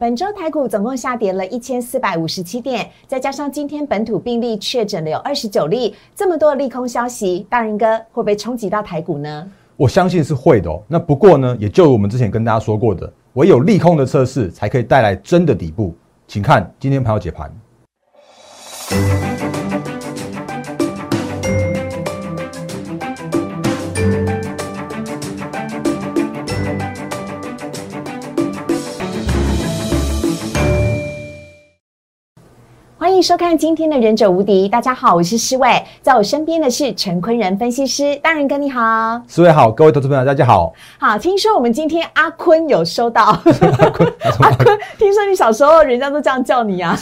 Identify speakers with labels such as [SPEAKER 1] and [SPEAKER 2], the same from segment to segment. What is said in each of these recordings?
[SPEAKER 1] 本周台股总共下跌了一千四百五十七点，再加上今天本土病例确诊的有二十九例，这么多利空消息，大仁哥会不会冲击到台股呢？
[SPEAKER 2] 我相信是会的哦。那不过呢，也就我们之前跟大家说过的，唯有利空的测试才可以带来真的底部。请看今天盘后解盘。
[SPEAKER 1] 迎收看今天的《忍者无敌》。大家好，我是施伟，在我身边的是陈坤仁分析师。大仁哥你好，
[SPEAKER 2] 施伟好，各位投资朋友大家好。
[SPEAKER 1] 好，听说我们今天阿坤有收到，阿坤，听说你小时候人家都这样叫你啊。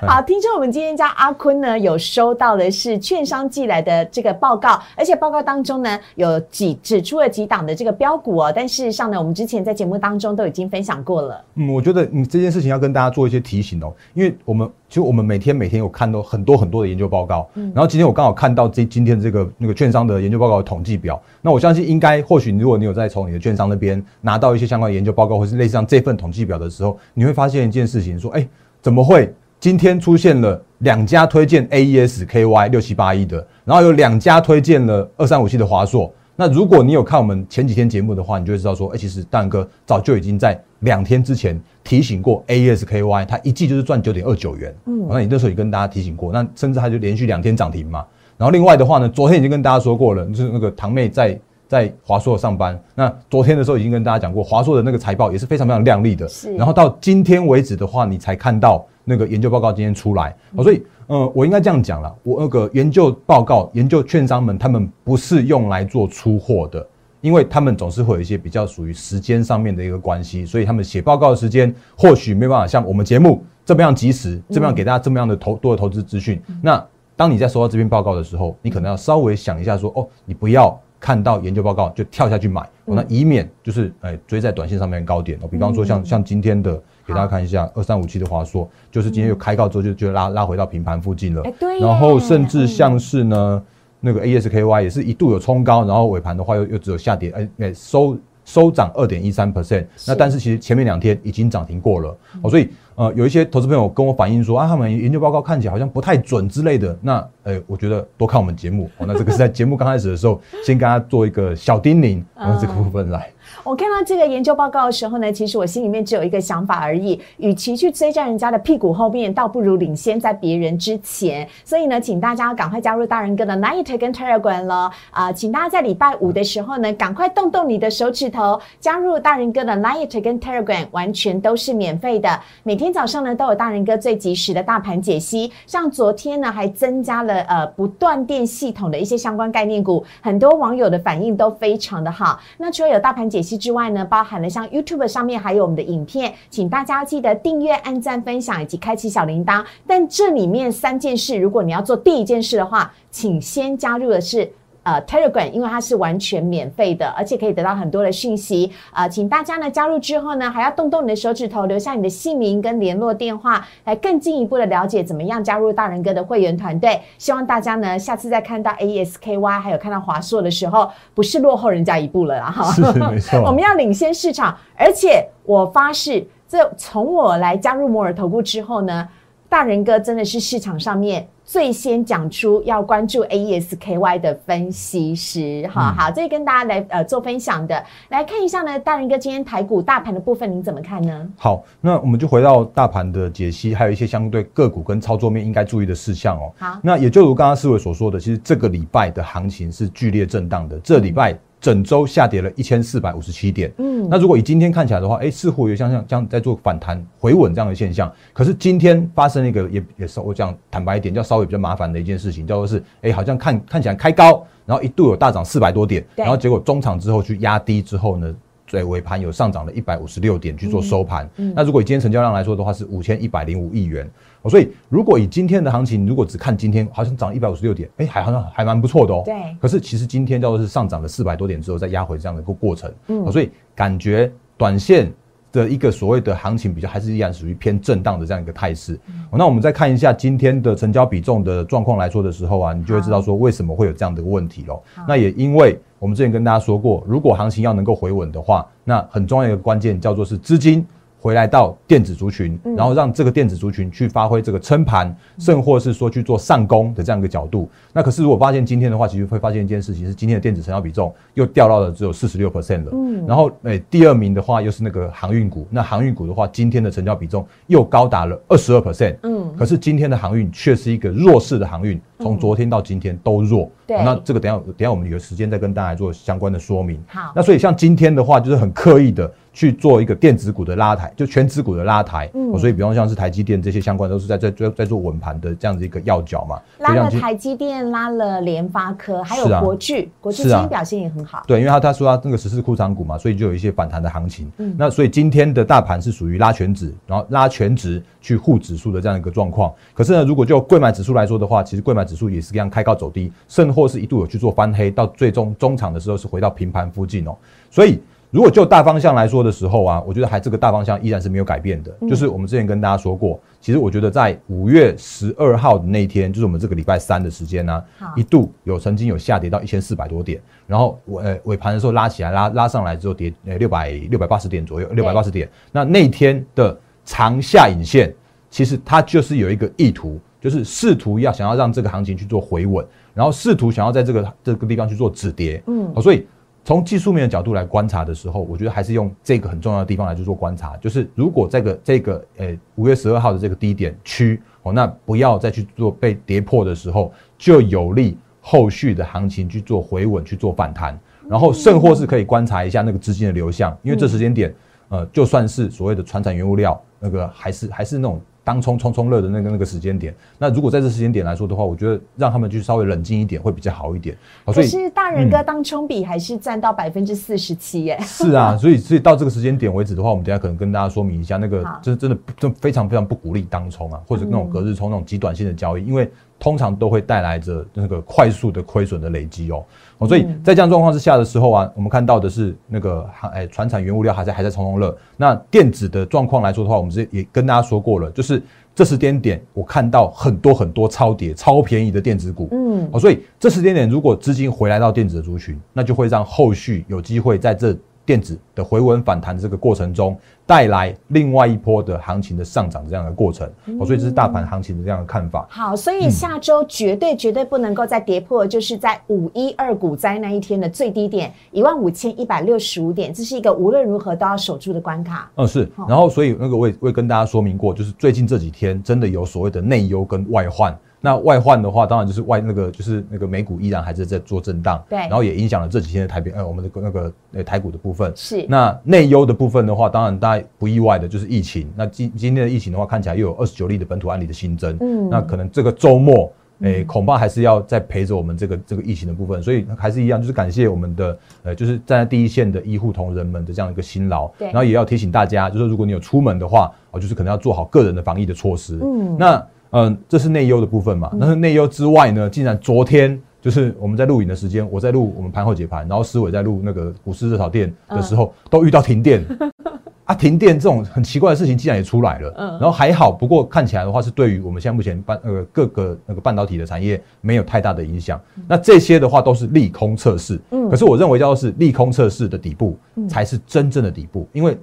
[SPEAKER 1] 好，听说我们今天家阿坤呢有收到的是券商寄来的这个报告，而且报告当中呢有几指出了几档的这个标股哦。但事实上呢，我们之前在节目当中都已经分享过了。
[SPEAKER 2] 嗯，我觉得你这件事情要跟大家做一些提醒哦，因为我们。其实我们每天每天有看到很多很多的研究报告，嗯然后今天我刚好看到这今天这个那个券商的研究报告的统计表，那我相信应该或许如果你有在从你的券商那边拿到一些相关研究报告，或是类似像这份统计表的时候，你会发现一件事情，说哎怎么会今天出现了两家推荐 A E S K Y 六七八一的，然后有两家推荐了二三五七的华硕。那如果你有看我们前几天节目的话，你就会知道说，哎，其实蛋哥早就已经在两天之前提醒过 AESKY，它一季就是赚九点二九元。嗯，那你那时候也跟大家提醒过，那甚至它就连续两天涨停嘛。然后另外的话呢，昨天已经跟大家说过了，就是那个堂妹在在华硕上班。那昨天的时候已经跟大家讲过，华硕的那个财报也是非常非常亮丽的。是。然后到今天为止的话，你才看到那个研究报告今天出来，所以。呃，我应该这样讲了，我那个研究报告、研究券商们，他们不是用来做出货的，因为他们总是会有一些比较属于时间上面的一个关系，所以他们写报告的时间或许没办法像我们节目这么样及时，这么样给大家这么样的投多的投资资讯。那当你在收到这篇报告的时候，你可能要稍微想一下，说哦，你不要看到研究报告就跳下去买，那以免就是哎追在短线上面高点哦。比方说像像今天的。给大家看一下二三五七的华硕，就是今天又开高之后就就拉拉回到平盘附近了。
[SPEAKER 1] 对。
[SPEAKER 2] 然后甚至像是呢，那个 ASKY 也是一度有冲高，然后尾盘的话又又只有下跌，哎哎收收涨二点一三 percent。那但是其实前面两天已经涨停过了哦，所以呃有一些投资朋友跟我反映说啊，他们研究报告看起来好像不太准之类的。那哎，我觉得多看我们节目哦。那这个是在节目刚开始的时候，先跟他做一个小叮咛，从这个部分来。
[SPEAKER 1] 我看到这个研究报告的时候呢，其实我心里面只有一个想法而已：，与其去追在人家的屁股后面，倒不如领先在别人之前。所以呢，请大家赶快加入大人哥的 Night 跟 Telegram 了啊！请大家在礼拜五的时候呢，赶快动动你的手指头，加入大人哥的 Night 跟 Telegram，完全都是免费的。每天早上呢，都有大人哥最及时的大盘解析。像昨天呢，还增加了呃不断电系统的一些相关概念股，很多网友的反应都非常的好。那除了有大盘解析之外呢，包含了像 YouTube 上面还有我们的影片，请大家记得订阅、按赞、分享以及开启小铃铛。但这里面三件事，如果你要做第一件事的话，请先加入的是。呃，Telegram，因为它是完全免费的，而且可以得到很多的讯息。呃，请大家呢加入之后呢，还要动动你的手指头，留下你的姓名跟联络电话，来更进一步的了解怎么样加入大人哥的会员团队。希望大家呢下次再看到 ASKY 还有看到华硕的时候，不是落后人家一步了啦，
[SPEAKER 2] 哈。是没错。
[SPEAKER 1] 我们要领先市场，而且我发誓，这从我来加入摩尔投顾之后呢，大人哥真的是市场上面。最先讲出要关注 AESKY 的分析师，哈好，这跟大家来呃做分享的，来看一下呢，大人哥今天台股大盘的部分，您怎么看呢？
[SPEAKER 2] 好，那我们就回到大盘的解析，还有一些相对个股跟操作面应该注意的事项哦。
[SPEAKER 1] 好，
[SPEAKER 2] 那也就如刚刚思维所说的，其实这个礼拜的行情是剧烈震荡的，这礼拜。整周下跌了一千四百五十七点，嗯，那如果以今天看起来的话，哎，似乎有像像像在做反弹回稳这样的现象。可是今天发生一个也也是我讲坦白一点，叫稍微比较麻烦的一件事情，叫做是，哎，好像看看起来开高，然后一度有大涨四百多点，然后结果中场之后去压低之后呢？对尾盘有上涨了一百五十六点去做收盘，那如果以今天成交量来说的话是五千一百零五亿元，所以如果以今天的行情，如果只看今天好像涨一百五十六点，哎，还好像还蛮不错的哦。
[SPEAKER 1] 对。
[SPEAKER 2] 可是其实今天叫做是上涨了四百多点之后再压回这样的一个过程，嗯，所以感觉短线。的一个所谓的行情比较还是依然属于偏震荡的这样一个态势。那我们再看一下今天的成交比重的状况来说的时候啊，你就会知道说为什么会有这样的问题喽。那也因为我们之前跟大家说过，如果行情要能够回稳的话，那很重要一个关键叫做是资金回来到电子族群，然后让这个电子族群去发挥这个撑盘，甚或是说去做上攻的这样一个角度。那可是如果发现今天的话，其实会发现一件事情是，今天的电子成交比重又掉到了只有四十六 percent 了。嗯，然后诶，第二名的话又是那个航运股，那航运股的话，今天的成交比重又高达了二十二 percent。嗯，可是今天的航运却是一个弱势的航运，从昨天到今天都弱。
[SPEAKER 1] 对，
[SPEAKER 2] 那这个等下等下我们有时间再跟大家做相关的说明。
[SPEAKER 1] 好，
[SPEAKER 2] 那所以像今天的话，就是很刻意的。去做一个电子股的拉抬，就全指股的拉抬，嗯，所以比方像是台积电这些相关都是在在在在做稳盘的这样子一个要角嘛，
[SPEAKER 1] 拉了台积电，拉了联发科，还有国巨，国巨今天表现也很好，
[SPEAKER 2] 对，因为他他说他那个十四库藏股嘛，所以就有一些反弹的行情，嗯，那所以今天的大盘是属于拉全指，然后拉全指去护指数的这样一个状况，可是呢，如果就贵买指数来说的话，其实贵买指数也是这样开高走低，甚或是一度有去做翻黑，到最终中场的时候是回到平盘附近哦，所以。如果就大方向来说的时候啊，我觉得还这个大方向依然是没有改变的。就是我们之前跟大家说过，其实我觉得在五月十二号的那一天，就是我们这个礼拜三的时间呢，一度有曾经有下跌到一千四百多点，然后尾呃尾盘的时候拉起来拉拉上来之后跌呃六百六百八十点左右，六百八十点。那那天的长下影线，其实它就是有一个意图，就是试图要想要让这个行情去做回稳，然后试图想要在这个这个地方去做止跌。嗯，所以。从技术面的角度来观察的时候，我觉得还是用这个很重要的地方来去做观察，就是如果这个这个呃五月十二号的这个低点区哦，那不要再去做被跌破的时候，就有利后续的行情去做回稳去做反弹，然后甚或是可以观察一下那个资金的流向，因为这时间点呃就算是所谓的传产原物料那个还是还是那种。当冲冲冲热的那个那个时间点，那如果在这时间点来说的话，我觉得让他们去稍微冷静一点会比较好一点。
[SPEAKER 1] 可是大人哥当冲比还是占到百分之四十七耶。
[SPEAKER 2] 是啊，所 以所以到这个时间点为止的话，我们等下可能跟大家说明一下，那个真真的真非常非常不鼓励当冲啊，或者那种隔日冲那种极短线的交易，因为通常都会带来着那个快速的亏损的累积哦。哦，所以在这样状况之下的时候啊，我们看到的是那个航哎，船产原物料还在还在从容乐。那电子的状况来说的话，我们之前也跟大家说过了，就是这时间点我看到很多很多超跌、超便宜的电子股。嗯，哦，所以这时间点如果资金回来到电子的族群，那就会让后续有机会在这。电子的回稳反弹这个过程中，带来另外一波的行情的上涨这样的过程，哦，所以这是大盘行情的这样的看法。
[SPEAKER 1] 好，所以下周绝对绝对不能够再跌破，就是在五一二股灾那一天的最低点一万五千一百六十五点，这是一个无论如何都要守住的关卡。
[SPEAKER 2] 嗯，是。然后，所以那个我也我也跟大家说明过，就是最近这几天真的有所谓的内忧跟外患。那外患的话，当然就是外那个就是那个美股依然还是在做震荡，
[SPEAKER 1] 对，
[SPEAKER 2] 然后也影响了这几天的台币，呃，我们的那个呃台股的部分。
[SPEAKER 1] 是。
[SPEAKER 2] 那内忧的部分的话，当然大家不意外的就是疫情。那今今天的疫情的话，看起来又有二十九例的本土案例的新增。嗯。那可能这个周末，诶，恐怕还是要再陪着我们这个这个疫情的部分。所以还是一样，就是感谢我们的呃，就是站在第一线的医护同仁们的这样一个辛劳。
[SPEAKER 1] 对。
[SPEAKER 2] 然后也要提醒大家，就是如果你有出门的话，哦，就是可能要做好个人的防疫的措施。嗯。那。嗯，这是内忧的部分嘛？但是内忧之外呢，竟然昨天就是我们在录影的时间，我在录我们盘后解盘，然后思伟在录那个股市热炒店的时候，都遇到停电 啊！停电这种很奇怪的事情，竟然也出来了。嗯，然后还好，不过看起来的话，是对于我们现在目前半呃各个那个半导体的产业没有太大的影响。那这些的话都是利空测试。嗯，可是我认为叫做是利空测试的底部才是真正的底部，因为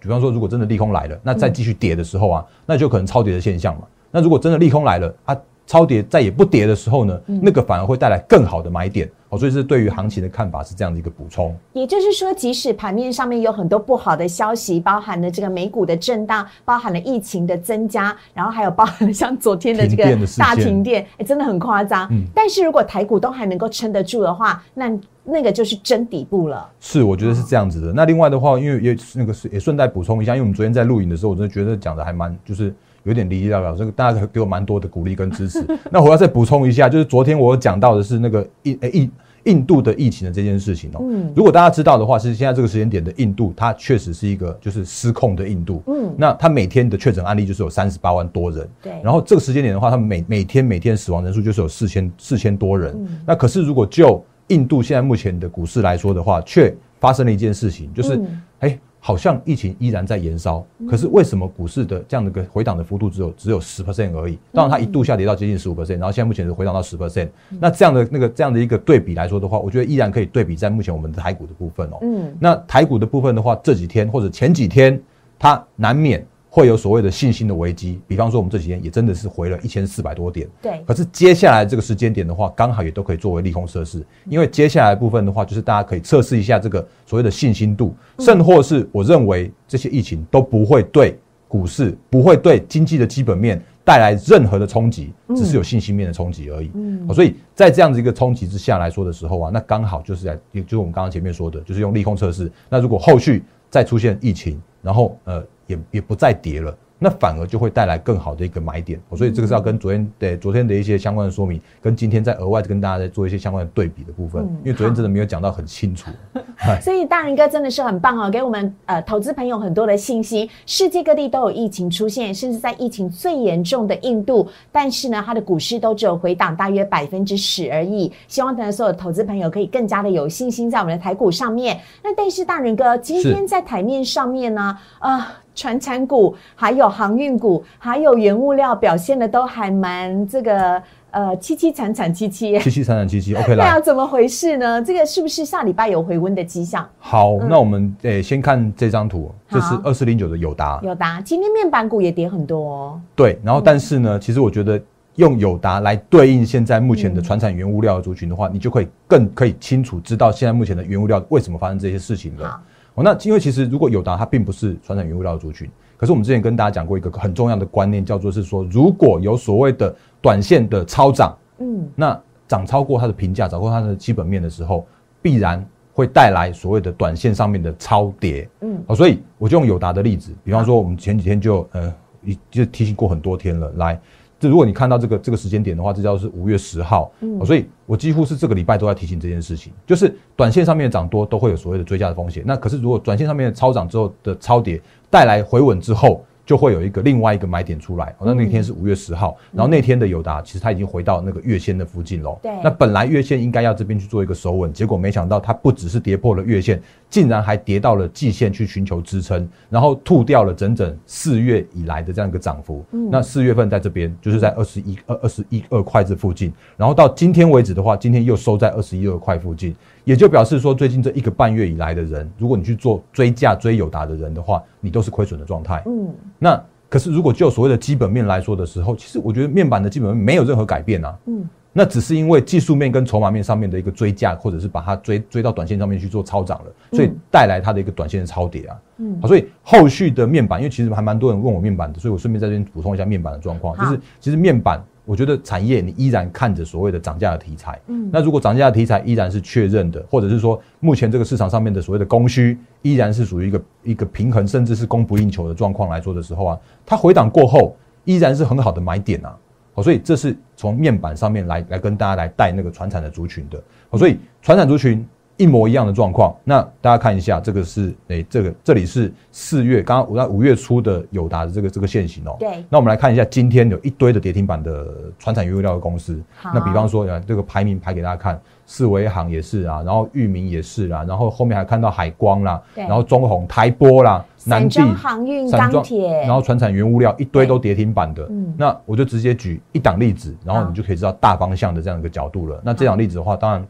[SPEAKER 2] 比方说如果真的利空来了，那再继续跌的时候啊，那就可能超跌的现象嘛。那如果真的利空来了，它超跌再也不跌的时候呢，那个反而会带来更好的买点哦。所以是对于行情的看法是这样的一个补充。
[SPEAKER 1] 也就是说，即使盘面上面有很多不好的消息，包含了这个美股的震荡，包含了疫情的增加，然后还有包含了像昨天的这个大停电，哎，真的很夸张。但是如果台股都还能够撑得住的话，那那个就是真底部了。
[SPEAKER 2] 是，我觉得是这样子的。那另外的话，因为也那个是也顺带补充一下，因为我们昨天在录影的时候，我真的觉得讲的还蛮就是。有点离离了了，这个大家给我蛮多的鼓励跟支持。那我要再补充一下，就是昨天我讲到的是那个印印印度的疫情的这件事情哦。嗯。如果大家知道的话，是现在这个时间点的印度，它确实是一个就是失控的印度。嗯。那它每天的确诊案例就是有三十八万多人。
[SPEAKER 1] 对。
[SPEAKER 2] 然后这个时间点的话，它每每天每天死亡人数就是有四千四千多人。嗯。那可是如果就印度现在目前的股市来说的话，却发生了一件事情，就是哎。好像疫情依然在延烧，可是为什么股市的这样的一个回档的幅度只有只有十 percent 而已？当然，它一度下跌到接近十五 percent，然后现在目前是回档到十 percent。那这样的那个这样的一个对比来说的话，我觉得依然可以对比在目前我们的台股的部分哦。嗯，那台股的部分的话，这几天或者前几天它难免会有所谓的信心的危机。比方说，我们这几天也真的是回了一千四百多点。
[SPEAKER 1] 对。
[SPEAKER 2] 可是接下来这个时间点的话，刚好也都可以作为利空测试，因为接下来部分的话，就是大家可以测试一下这个所谓的信心度，甚或是我认为这些疫情都不会对股市、不会对经济的基本面。带来任何的冲击，只是有信心面的冲击而已。嗯，所以在这样子一个冲击之下来说的时候啊，那刚好就是在，也就是我们刚刚前面说的，就是用利空测试。那如果后续再出现疫情，然后呃也也不再跌了。那反而就会带来更好的一个买点，所以这个是要跟昨天对昨天的一些相关的说明，跟今天再额外跟大家再做一些相关的对比的部分，因为昨天真的没有讲到很清楚。
[SPEAKER 1] 所以大人哥真的是很棒哦，给我们呃投资朋友很多的信息。世界各地都有疫情出现，甚至在疫情最严重的印度，但是呢，它的股市都只有回档大约百分之十而已。希望呢所有投资朋友可以更加的有信心在我们的台股上面。那但是大人哥今天在台面上面呢，啊。船产股、还有航运股、还有原物料表现的都还蛮这个呃凄凄惨惨戚戚，
[SPEAKER 2] 凄凄惨惨戚戚。OK 啦，
[SPEAKER 1] 那怎么回事呢？这个是不是下礼拜有回温的迹象？
[SPEAKER 2] 好，那我们诶先看这张图，这是二四零九的友达。
[SPEAKER 1] 友达今天面板股也跌很多哦。
[SPEAKER 2] 对，然后但是呢，其实我觉得用友达来对应现在目前的船产原物料的族群的话，你就可以更可以清楚知道现在目前的原物料为什么发生这些事情了。那因为其实如果有达它并不是传统原物料的族群，可是我们之前跟大家讲过一个很重要的观念，叫做是说，如果有所谓的短线的超涨，嗯，那涨超过它的评价，涨过它的基本面的时候，必然会带来所谓的短线上面的超跌，嗯，好，所以我就用友达的例子，比方说我们前几天就呃，就提醒过很多天了，来。这如果你看到这个这个时间点的话，这叫是五月十号，嗯，所以我几乎是这个礼拜都在提醒这件事情，就是短线上面的涨多都会有所谓的追加的风险。那可是如果短线上面的超涨之后的超跌带来回稳之后。就会有一个另外一个买点出来，那那天是五月十号，然后那天的友达其实它已经回到那个月线的附近喽。
[SPEAKER 1] 对，
[SPEAKER 2] 那本来月线应该要这边去做一个收稳，结果没想到它不只是跌破了月线，竟然还跌到了季线去寻求支撑，然后吐掉了整整四月以来的这样一个涨幅。嗯，那四月份在这边就是在二十一二二十一二块这附近，然后到今天为止的话，今天又收在二十一二块附近。也就表示说，最近这一个半月以来的人，如果你去做追价追友达的人的话，你都是亏损的状态。嗯，那可是如果就所谓的基本面来说的时候，其实我觉得面板的基本面没有任何改变啊。嗯，那只是因为技术面跟筹码面上面的一个追价，或者是把它追追到短线上面去做超涨了，所以带来它的一个短线的超跌啊。嗯，好，所以后续的面板，因为其实还蛮多人问我面板的，所以我顺便在这边补充一下面板的状况，就是其实面板。我觉得产业你依然看着所谓的涨价的题材，嗯，那如果涨价的题材依然是确认的，或者是说目前这个市场上面的所谓的供需依然是属于一个一个平衡，甚至是供不应求的状况来说的时候啊，它回档过后依然是很好的买点啊，好，所以这是从面板上面来来跟大家来带那个传产的族群的，好，所以传产族群。一模一样的状况，那大家看一下，这个是诶，这个这里是四月，刚刚我在五月初的友达的这个这个线型哦。
[SPEAKER 1] 对。
[SPEAKER 2] 那我们来看一下，今天有一堆的跌停板的传产原物料的公司。那比方说，这个排名排给大家看，四维行也是啊，然后域名也是啦，然后后面还看到海光啦，然后中宏、台波啦，
[SPEAKER 1] 南地航运、钢铁，
[SPEAKER 2] 然后传产原物料一堆都跌停板的。嗯。那我就直接举一档例子，然后你就可以知道大方向的这样一个角度了。那这档例子的话，当然。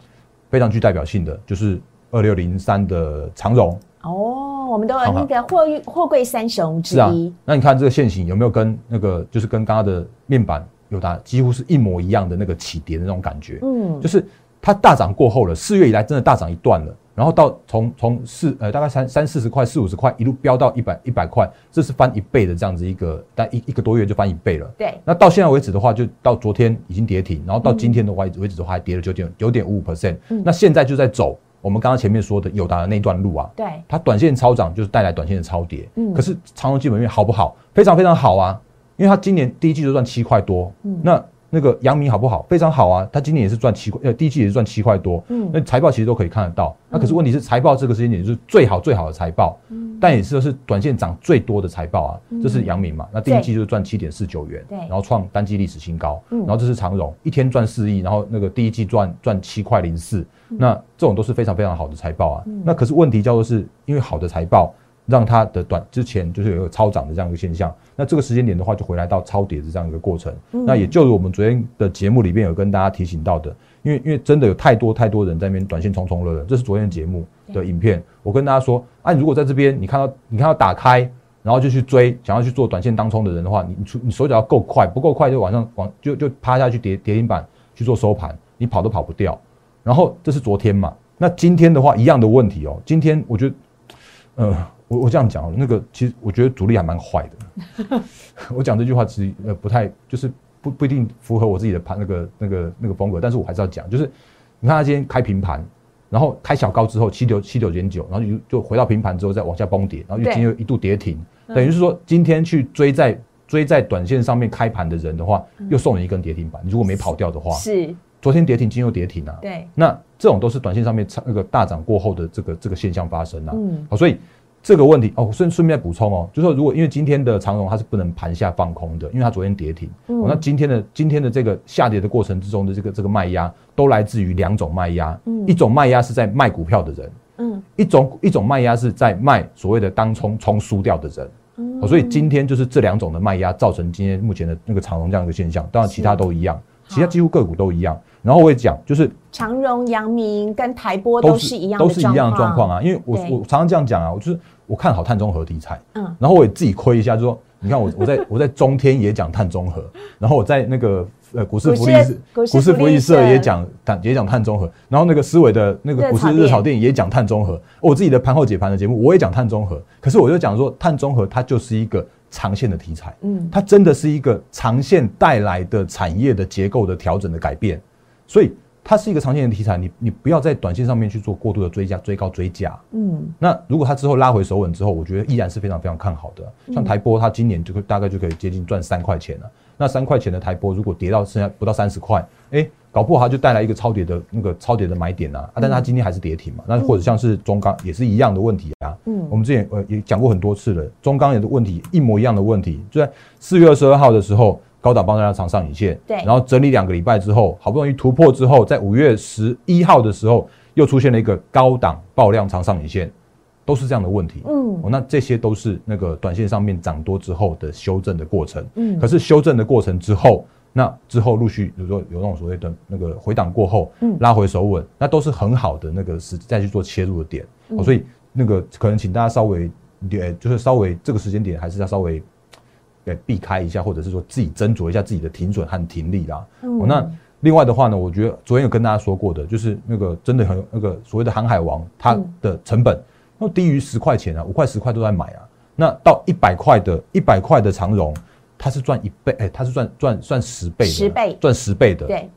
[SPEAKER 2] 非常具代表性的就是二六零三的长荣
[SPEAKER 1] 哦，我们都有那个货运货柜三雄之
[SPEAKER 2] 一。那你看这个线型有没有跟那个就是跟刚刚的面板有达几乎是一模一样的那个起跌的那种感觉？嗯，就是它大涨过后了，四月以来真的大涨一段了。然后到从从四呃大概三三四十块四五十块一路飙到一百一百块，这是翻一倍的这样子一个，但一一个多月就翻一倍了。
[SPEAKER 1] 对。
[SPEAKER 2] 那到现在为止的话，就到昨天已经跌停，然后到今天的话为止的话还跌了九点九点五五 percent。那现在就在走我们刚刚前面说的友达的那段路啊。
[SPEAKER 1] 对。
[SPEAKER 2] 它短线超涨就是带来短线的超跌。嗯。可是长荣基本面好不好？非常非常好啊，因为它今年第一季就赚七块多。嗯。那。那个阳明好不好？非常好啊，他今年也是赚七块，呃，第一季也是赚七块多。嗯，那财报其实都可以看得到。那可是问题是，财报这个时间点就是最好最好的财报，嗯，但也是是短线涨最多的财报啊。这是阳明嘛？那第一季就是赚七点四九元，
[SPEAKER 1] 对，然
[SPEAKER 2] 后创单季历史新高。嗯，然后这是长荣，一天赚四亿，然后那个第一季赚赚七块零四，那这种都是非常非常好的财报啊。那可是问题叫做是因为好的财报。让它的短之前就是有一个超涨的这样一个现象，那这个时间点的话就回来到超跌的这样一个过程。那也就是我们昨天的节目里边有跟大家提醒到的，因为因为真的有太多太多人在那边短线冲冲了，这是昨天节目的影片。我跟大家说，啊，如果在这边你看到你看到打开。然后就去追，想要去做短线当冲的人的话，你你你手脚要够快，不够快就往上往就就趴下去跌跌停板去做收盘，你跑都跑不掉。然后这是昨天嘛，那今天的话一样的问题哦。今天我觉得，呃，我我这样讲，那个其实我觉得主力还蛮坏的。我讲这句话其实呃不太就是不不一定符合我自己的盘那个那个那个风格，但是我还是要讲，就是你看他今天开平盘。然后开小高之后七九七九点九，然后就就回到平盘之后再往下崩跌，然后又今天又一度跌停，等于是说今天去追在追在短线上面开盘的人的话，又送你一根跌停板。你如果没跑掉的话，
[SPEAKER 1] 是
[SPEAKER 2] 昨天跌停，今天又跌停啊。
[SPEAKER 1] 对，
[SPEAKER 2] 那这种都是短线上面那个大涨过后的这个这个现象发生啊。嗯，好，所以。这个问题哦，顺顺便补充哦，就说如果因为今天的长荣它是不能盘下放空的，因为它昨天跌停，那今天的今天的这个下跌的过程之中的这个这个卖压都来自于两种卖压，一种卖压是在卖股票的人，嗯，一种一种卖压是在卖所谓的当冲冲输掉的人，嗯，所以今天就是这两种的卖压造成今天目前的那个长荣这样一个现象，当然其他都一样，其他几乎个股都一样。然后我也讲，就是
[SPEAKER 1] 长荣、阳明跟台波都是一样，
[SPEAKER 2] 都是一样的状况啊。因为我我常常这样讲啊，我就是我看好碳中和题材，嗯，然后我也自己亏一下，就说 你看我我在我在中天也讲碳中和，然后我在那个呃股市福利股市福利社也讲碳也讲碳中和，然后那个思维的那个股市热炒店也讲碳中和，我自己的盘后解盘的节目我也讲碳中和，可是我就讲说碳中和它就是一个长线的题材，嗯，它真的是一个长线带来的产业的结构的调整的改变。所以它是一个长线的题材，你你不要在短线上面去做过度的追加、追高、追加。嗯，那如果它之后拉回手稳之后，我觉得依然是非常非常看好的。像台波，它今年就大概就可以接近赚三块钱了。那三块钱的台波，如果跌到剩下不到三十块，哎，搞不好它就带来一个超跌的那个超跌的买点啊！啊，但是它今天还是跌停嘛。那或者像是中钢也是一样的问题啊。嗯，我们之前呃也讲过很多次了，中钢也的问题一模一样的问题，就在四月二十二号的时候。高档帮大家长上影线，
[SPEAKER 1] 对，
[SPEAKER 2] 然后整理两个礼拜之后，好不容易突破之后，在五月十一号的时候，又出现了一个高档爆量长上影线，都是这样的问题。嗯，那这些都是那个短线上面涨多之后的修正的过程。嗯，可是修正的过程之后，那之后陆续比如说有那种所谓的那个回档过后，嗯，拉回手稳，那都是很好的那个时再去做切入的点。所以那个可能请大家稍微，呃，就是稍微这个时间点还是要稍微。避开一下，或者是说自己斟酌一下自己的停损和停利啦。哦，那另外的话呢，我觉得昨天有跟大家说过的，就是那个真的很那个所谓的航海王，它的成本那低于十块钱啊，五块十块都在买啊。那到一百块的一百块的长荣，它是赚一倍，哎，它是赚赚赚十倍，
[SPEAKER 1] 十倍
[SPEAKER 2] 赚十倍的。
[SPEAKER 1] 对。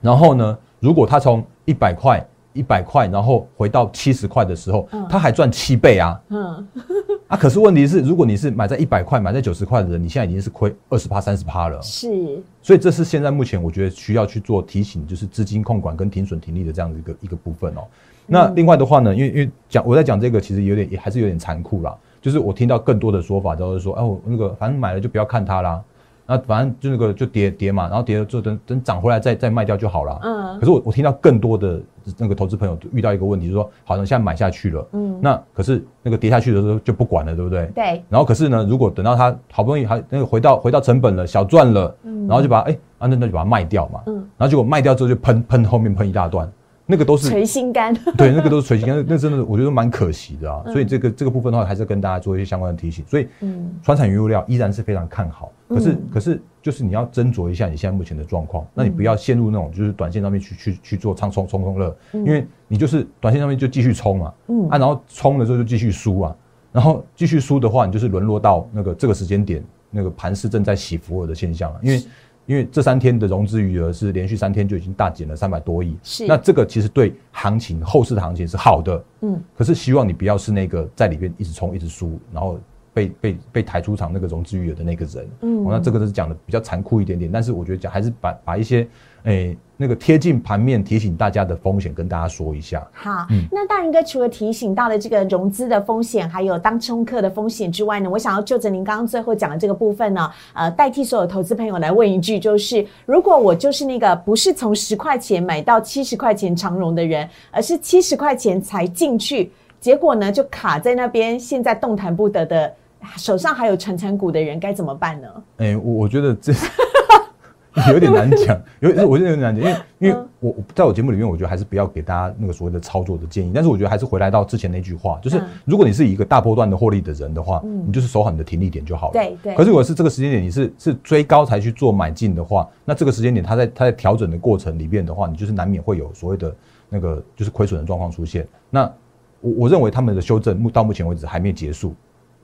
[SPEAKER 2] 然后呢，如果它从一百块。一百块，然后回到七十块的时候，他还赚七倍啊！嗯，啊，可是问题是，如果你是买在一百块、买在九十块的人，你现在已经是亏二十趴、三十趴了。
[SPEAKER 1] 是，
[SPEAKER 2] 所以这是现在目前我觉得需要去做提醒，就是资金控管跟停损停利的这样的一个一个部分哦。那另外的话呢，因为因为讲我在讲这个，其实有点也还是有点残酷啦。就是我听到更多的说法都是说，哎，我那个反正买了就不要看它啦。那反正就那个就跌跌嘛，然后跌了之后等等涨回来再再卖掉就好了。嗯。可是我我听到更多的那个投资朋友遇到一个问题，就是说，好像现在买下去了，嗯。那可是那个跌下去的时候就不管了，对不对？
[SPEAKER 1] 对。
[SPEAKER 2] 然后可是呢，如果等到它好不容易还那个回到回到成本了，小赚了，嗯。然后就把哎，啊那那就把它卖掉嘛，嗯。然后结果卖掉之后就喷喷后面喷一大段。那个都是
[SPEAKER 1] 垂心肝，
[SPEAKER 2] 对，那个都是垂心肝，那真的我觉得蛮可惜的啊。所以这个这个部分的话，还是跟大家做一些相关的提醒。所以，嗯，川产原料依然是非常看好，可是可是就是你要斟酌一下你现在目前的状况，那你不要陷入那种就是短线上面去去去做仓冲冲冲乐，因为你就是短线上面就继续冲嘛，嗯。啊，然后冲了之后就继续输啊，然后继续输的话，你就是沦落到那个这个时间点那个盘势正在起伏的现象了，因为。因为这三天的融资余额是连续三天就已经大减了三百多亿，
[SPEAKER 1] 是。
[SPEAKER 2] 那这个其实对行情后市的行情是好的，嗯，可是希望你不要是那个在里边一直冲一直输，然后被被被抬出场那个融资余额的那个人，嗯，那这个是讲的比较残酷一点点，但是我觉得讲还是把把一些。诶，那个贴近盘面提醒大家的风险，跟大家说一下。
[SPEAKER 1] 好，那大仁哥除了提醒到了这个融资的风险，还有当冲客的风险之外呢，我想要就着您刚刚最后讲的这个部分呢，呃，代替所有投资朋友来问一句，就是如果我就是那个不是从十块钱买到七十块钱长融的人，而是七十块钱才进去，结果呢就卡在那边，现在动弹不得的，手上还有成成股的人该怎么办呢？
[SPEAKER 2] 哎，我我觉得这。有点难讲，有我觉得有点难讲，因为因为我我在我节目里面，我觉得还是不要给大家那个所谓的操作的建议。但是我觉得还是回来到之前那句话，就是如果你是一个大波段的获利的人的话，你就是守好你的停利点就好了。
[SPEAKER 1] 对对。
[SPEAKER 2] 可是如果是这个时间点你是是追高才去做买进的话，那这个时间点它在它在调整的过程里面的话，你就是难免会有所谓的那个就是亏损的状况出现。那我我认为他们的修正目到目前为止还没结束。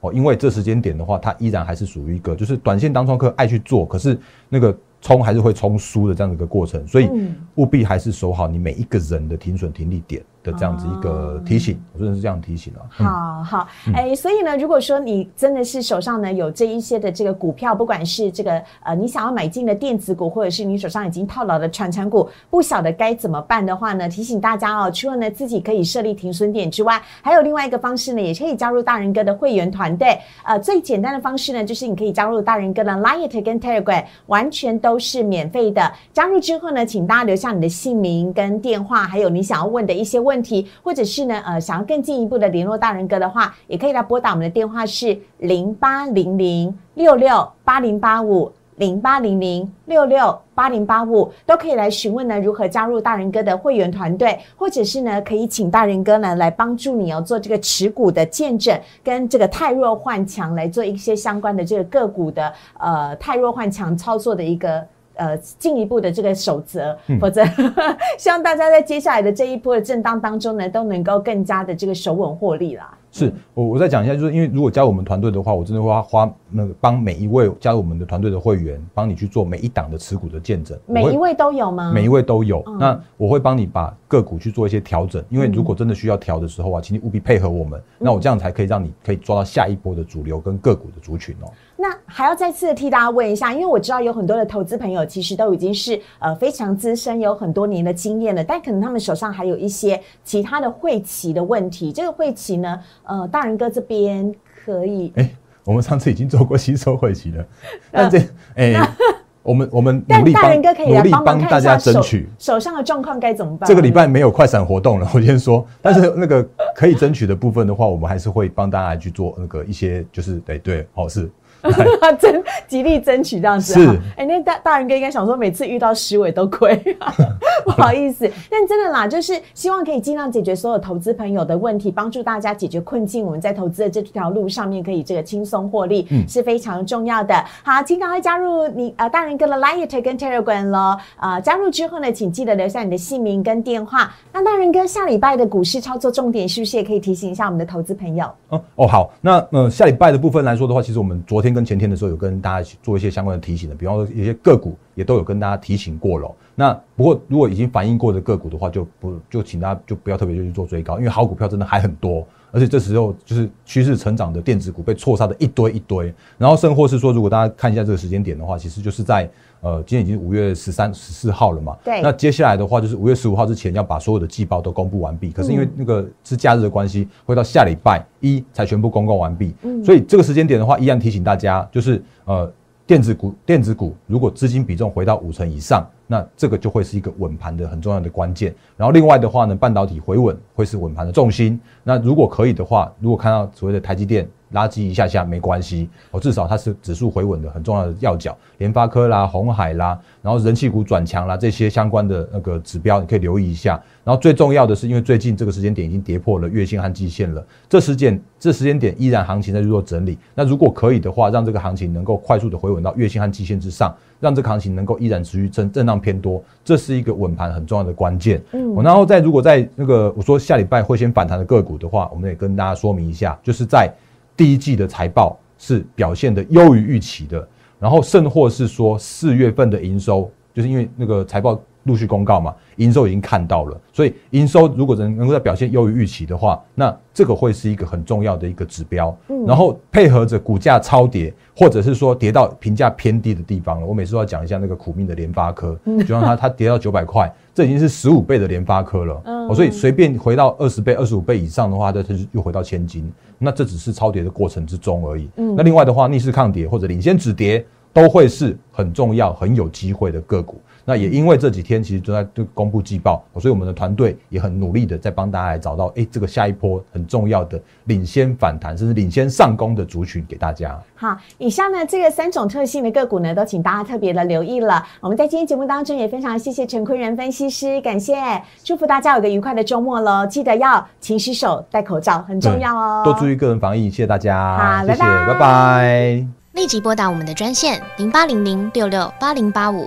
[SPEAKER 2] 哦，因为这时间点的话，它依然还是属于一个就是短线当中客爱去做，可是那个冲还是会冲输的这样的一个过程，所以务必还是守好你每一个人的停损停利点。这样子一个提醒，我真的是这样提醒啊。
[SPEAKER 1] 好好，哎，所以呢，如果说你真的是手上呢有这一些的这个股票，不管是这个呃你想要买进的电子股，或者是你手上已经套牢的传产股，不晓得该怎么办的话呢，提醒大家哦，除了呢自己可以设立停损点之外，还有另外一个方式呢，也可以加入大人哥的会员团队。呃，最简单的方式呢，就是你可以加入大人哥的 Line 跟 Telegram，完全都是免费的。加入之后呢，请大家留下你的姓名跟电话，还有你想要问的一些问问题，或者是呢，呃，想要更进一步的联络大人哥的话，也可以来拨打我们的电话是零八零零六六八零八五零八零零六六八零八五，都可以来询问呢如何加入大人哥的会员团队，或者是呢可以请大人哥呢来帮助你哦做这个持股的见证，跟这个太弱换强来做一些相关的这个个股的呃太弱换强操作的一个。呃，进一步的这个守则，否则希望大家在接下来的这一波的震荡当中呢，都能够更加的这个守稳获利啦。
[SPEAKER 2] 是我我再讲一下，就是因为如果加入我们团队的话，我真的会花那个帮每一位加入我们的团队的会员，帮你去做每一档的持股的见证。
[SPEAKER 1] 每一位都有吗？
[SPEAKER 2] 每一位都有。那我会帮你把个股去做一些调整，因为如果真的需要调的时候啊，请你务必配合我们。那我这样才可以让你可以抓到下一波的主流跟个股的族群哦。
[SPEAKER 1] 那还要再次的替大家问一下，因为我知道有很多的投资朋友其实都已经是呃非常资深，有很多年的经验了，但可能他们手上还有一些其他的会期的问题。这个会期呢，呃，大人哥这边可以。
[SPEAKER 2] 哎，我们上次已经做过吸收会期了，但这哎，我们我们努力帮努力帮大家争取
[SPEAKER 1] 手上的状况该怎么办？
[SPEAKER 2] 这个礼拜没有快闪活动了，我先说。但是那个可以争取的部分的话，我们还是会帮大家去做那个一些，就是对对，好事。
[SPEAKER 1] 争极力争取这样子
[SPEAKER 2] 是，
[SPEAKER 1] 哎，那大大人哥应该想说，每次遇到十尾都亏，不好意思。但真的啦，就是希望可以尽量解决所有投资朋友的问题，帮助大家解决困境。我们在投资的这条路上面，可以这个轻松获利，是非常重要的。好，请赶快加入你呃大人哥的 Line 跟 Telegram 咯。呃，加入之后呢，请记得留下你的姓名跟电话。那大人哥下礼拜的股市操作重点，是不是也可以提醒一下我们的投资朋友？
[SPEAKER 2] 哦哦，好。那呃下礼拜的部分来说的话，其实我们昨天。跟前天的时候有跟大家做一些相关的提醒的，比方说一些个股也都有跟大家提醒过了。那不过如果已经反映过的个股的话，就不就请大家就不要特别就去做追高，因为好股票真的还很多，而且这时候就是趋势成长的电子股被错杀的一堆一堆。然后甚或是说，如果大家看一下这个时间点的话，其实就是在。呃，今天已经五月十三、十四号了嘛？
[SPEAKER 1] 对。
[SPEAKER 2] 那接下来的话，就是五月十五号之前要把所有的季报都公布完毕。可是因为那个是假日的关系，会到下礼拜一才全部公告完毕。嗯。所以这个时间点的话，依然提醒大家，就是呃，电子股、电子股如果资金比重回到五成以上，那这个就会是一个稳盘的很重要的关键。然后另外的话呢，半导体回稳会是稳盘的重心。那如果可以的话，如果看到所谓的台积电。垃圾一下下没关系，哦，至少它是指数回稳的很重要的要角，联发科啦、红海啦，然后人气股转强啦，这些相关的那个指标你可以留意一下。然后最重要的是，因为最近这个时间点已经跌破了月线和季线了，这时间这时间点依然行情在做整理。那如果可以的话，让这个行情能够快速的回稳到月线和季线之上，让这个行情能够依然持续震震荡偏多，这是一个稳盘很重要的关键。嗯，然后在如果在那个我说下礼拜会先反弹的个股的话，我们也跟大家说明一下，就是在。第一季的财报是表现的优于预期的，然后甚或是说四月份的营收，就是因为那个财报陆续公告嘛，营收已经看到了，所以营收如果能能够在表现优于预期的话，那这个会是一个很重要的一个指标。然后配合着股价超跌，或者是说跌到评价偏低的地方了，我每次都要讲一下那个苦命的联发科，就让它它跌到九百块。这已经是十五倍的联发科了，哦，所以随便回到二十倍、二十五倍以上的话，它就又回到千金。那这只是超跌的过程之中而已。嗯，那另外的话，逆势抗跌或者领先止跌，都会是很重要、很有机会的个股。那也因为这几天其实都在都公布季报，所以我们的团队也很努力的在帮大家来找到，哎，这个下一波很重要的领先反弹，甚至领先上攻的族群给大家。
[SPEAKER 1] 好，以上呢这个三种特性的个股呢，都请大家特别的留意了。我们在今天节目当中也非常谢谢陈坤仁分析师，感谢，祝福大家有个愉快的周末喽！记得要勤洗手、戴口罩，很重要哦。
[SPEAKER 2] 多注意个人防疫，谢谢大家。
[SPEAKER 1] 好，
[SPEAKER 2] 谢谢，拜拜。
[SPEAKER 3] 立即拨打我们的专线零八零零六六八零八五